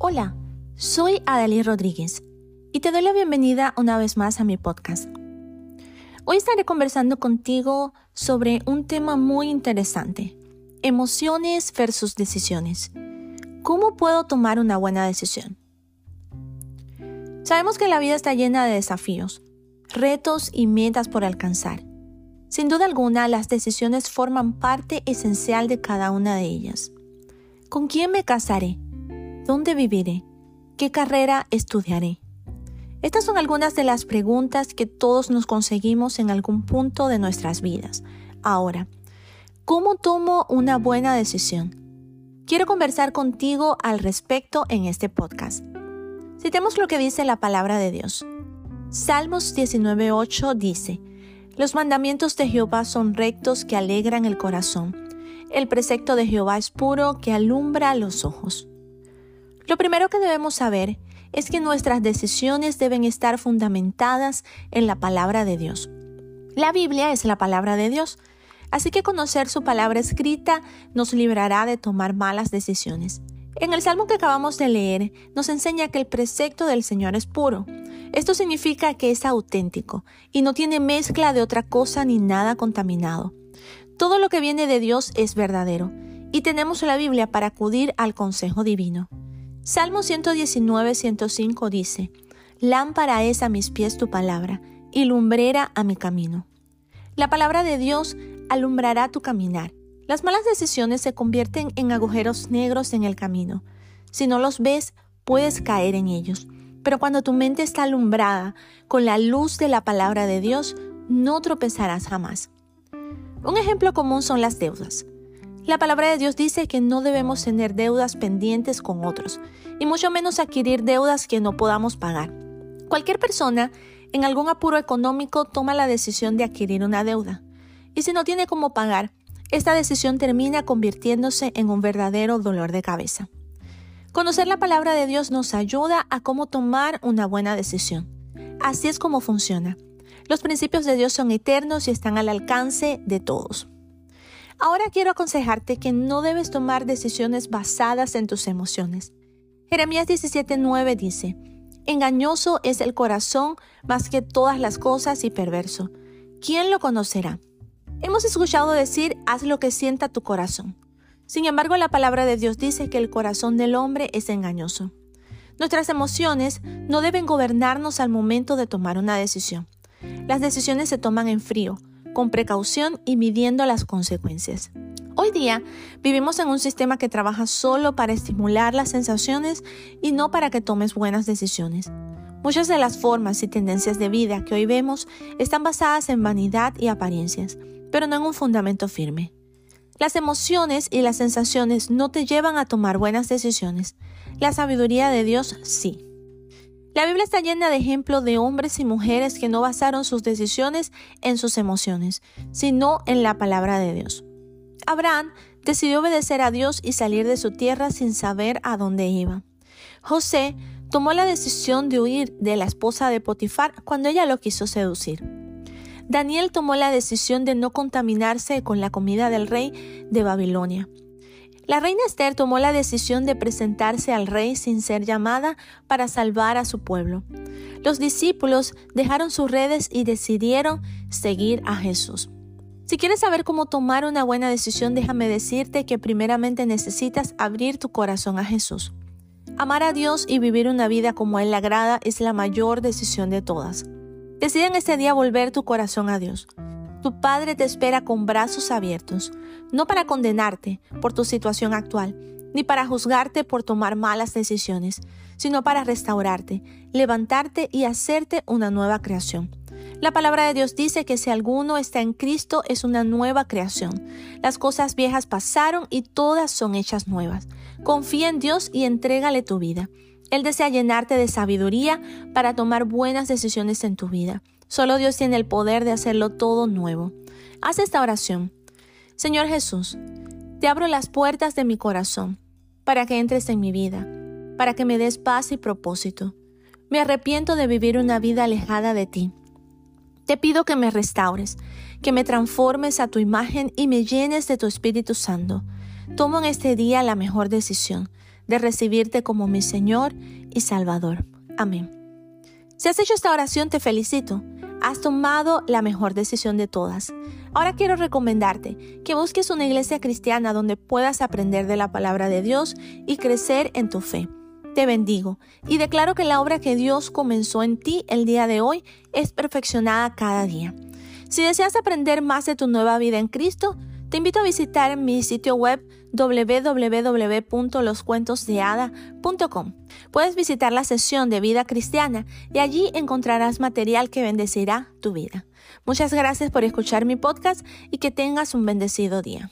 Hola, soy Adalí Rodríguez y te doy la bienvenida una vez más a mi podcast. Hoy estaré conversando contigo sobre un tema muy interesante, emociones versus decisiones. ¿Cómo puedo tomar una buena decisión? Sabemos que la vida está llena de desafíos, retos y metas por alcanzar. Sin duda alguna, las decisiones forman parte esencial de cada una de ellas. ¿Con quién me casaré? ¿Dónde viviré? ¿Qué carrera estudiaré? Estas son algunas de las preguntas que todos nos conseguimos en algún punto de nuestras vidas. Ahora, ¿cómo tomo una buena decisión? Quiero conversar contigo al respecto en este podcast. Citemos lo que dice la palabra de Dios. Salmos 19.8 dice, Los mandamientos de Jehová son rectos que alegran el corazón. El precepto de Jehová es puro que alumbra los ojos. Lo primero que debemos saber es que nuestras decisiones deben estar fundamentadas en la palabra de Dios. La Biblia es la palabra de Dios, así que conocer su palabra escrita nos librará de tomar malas decisiones. En el salmo que acabamos de leer nos enseña que el precepto del Señor es puro. Esto significa que es auténtico y no tiene mezcla de otra cosa ni nada contaminado. Todo lo que viene de Dios es verdadero y tenemos la Biblia para acudir al consejo divino. Salmo 119, 105 dice, Lámpara es a mis pies tu palabra y lumbrera a mi camino. La palabra de Dios alumbrará tu caminar. Las malas decisiones se convierten en agujeros negros en el camino. Si no los ves, puedes caer en ellos. Pero cuando tu mente está alumbrada con la luz de la palabra de Dios, no tropezarás jamás. Un ejemplo común son las deudas. La palabra de Dios dice que no debemos tener deudas pendientes con otros, y mucho menos adquirir deudas que no podamos pagar. Cualquier persona en algún apuro económico toma la decisión de adquirir una deuda, y si no tiene cómo pagar, esta decisión termina convirtiéndose en un verdadero dolor de cabeza. Conocer la palabra de Dios nos ayuda a cómo tomar una buena decisión. Así es como funciona. Los principios de Dios son eternos y están al alcance de todos. Ahora quiero aconsejarte que no debes tomar decisiones basadas en tus emociones. Jeremías 17:9 dice, Engañoso es el corazón más que todas las cosas y perverso. ¿Quién lo conocerá? Hemos escuchado decir, haz lo que sienta tu corazón. Sin embargo, la palabra de Dios dice que el corazón del hombre es engañoso. Nuestras emociones no deben gobernarnos al momento de tomar una decisión. Las decisiones se toman en frío, con precaución y midiendo las consecuencias. Hoy día vivimos en un sistema que trabaja solo para estimular las sensaciones y no para que tomes buenas decisiones. Muchas de las formas y tendencias de vida que hoy vemos están basadas en vanidad y apariencias, pero no en un fundamento firme. Las emociones y las sensaciones no te llevan a tomar buenas decisiones. La sabiduría de Dios sí. La Biblia está llena de ejemplos de hombres y mujeres que no basaron sus decisiones en sus emociones, sino en la palabra de Dios. Abraham decidió obedecer a Dios y salir de su tierra sin saber a dónde iba. José tomó la decisión de huir de la esposa de Potifar cuando ella lo quiso seducir. Daniel tomó la decisión de no contaminarse con la comida del rey de Babilonia. La reina Esther tomó la decisión de presentarse al rey sin ser llamada para salvar a su pueblo. Los discípulos dejaron sus redes y decidieron seguir a Jesús. Si quieres saber cómo tomar una buena decisión, déjame decirte que primeramente necesitas abrir tu corazón a Jesús. Amar a Dios y vivir una vida como Él le agrada es la mayor decisión de todas. Decide en este día volver tu corazón a Dios. Tu Padre te espera con brazos abiertos, no para condenarte por tu situación actual, ni para juzgarte por tomar malas decisiones, sino para restaurarte, levantarte y hacerte una nueva creación. La palabra de Dios dice que si alguno está en Cristo es una nueva creación. Las cosas viejas pasaron y todas son hechas nuevas. Confía en Dios y entrégale tu vida. Él desea llenarte de sabiduría para tomar buenas decisiones en tu vida. Solo Dios tiene el poder de hacerlo todo nuevo. Haz esta oración. Señor Jesús, te abro las puertas de mi corazón para que entres en mi vida, para que me des paz y propósito. Me arrepiento de vivir una vida alejada de ti. Te pido que me restaures, que me transformes a tu imagen y me llenes de tu Espíritu Santo. Tomo en este día la mejor decisión de recibirte como mi Señor y Salvador. Amén. Si has hecho esta oración, te felicito. Has tomado la mejor decisión de todas. Ahora quiero recomendarte que busques una iglesia cristiana donde puedas aprender de la palabra de Dios y crecer en tu fe. Te bendigo y declaro que la obra que Dios comenzó en ti el día de hoy es perfeccionada cada día. Si deseas aprender más de tu nueva vida en Cristo, te invito a visitar mi sitio web www.loscuentosdeada.com. Puedes visitar la sesión de vida cristiana y allí encontrarás material que bendecirá tu vida. Muchas gracias por escuchar mi podcast y que tengas un bendecido día.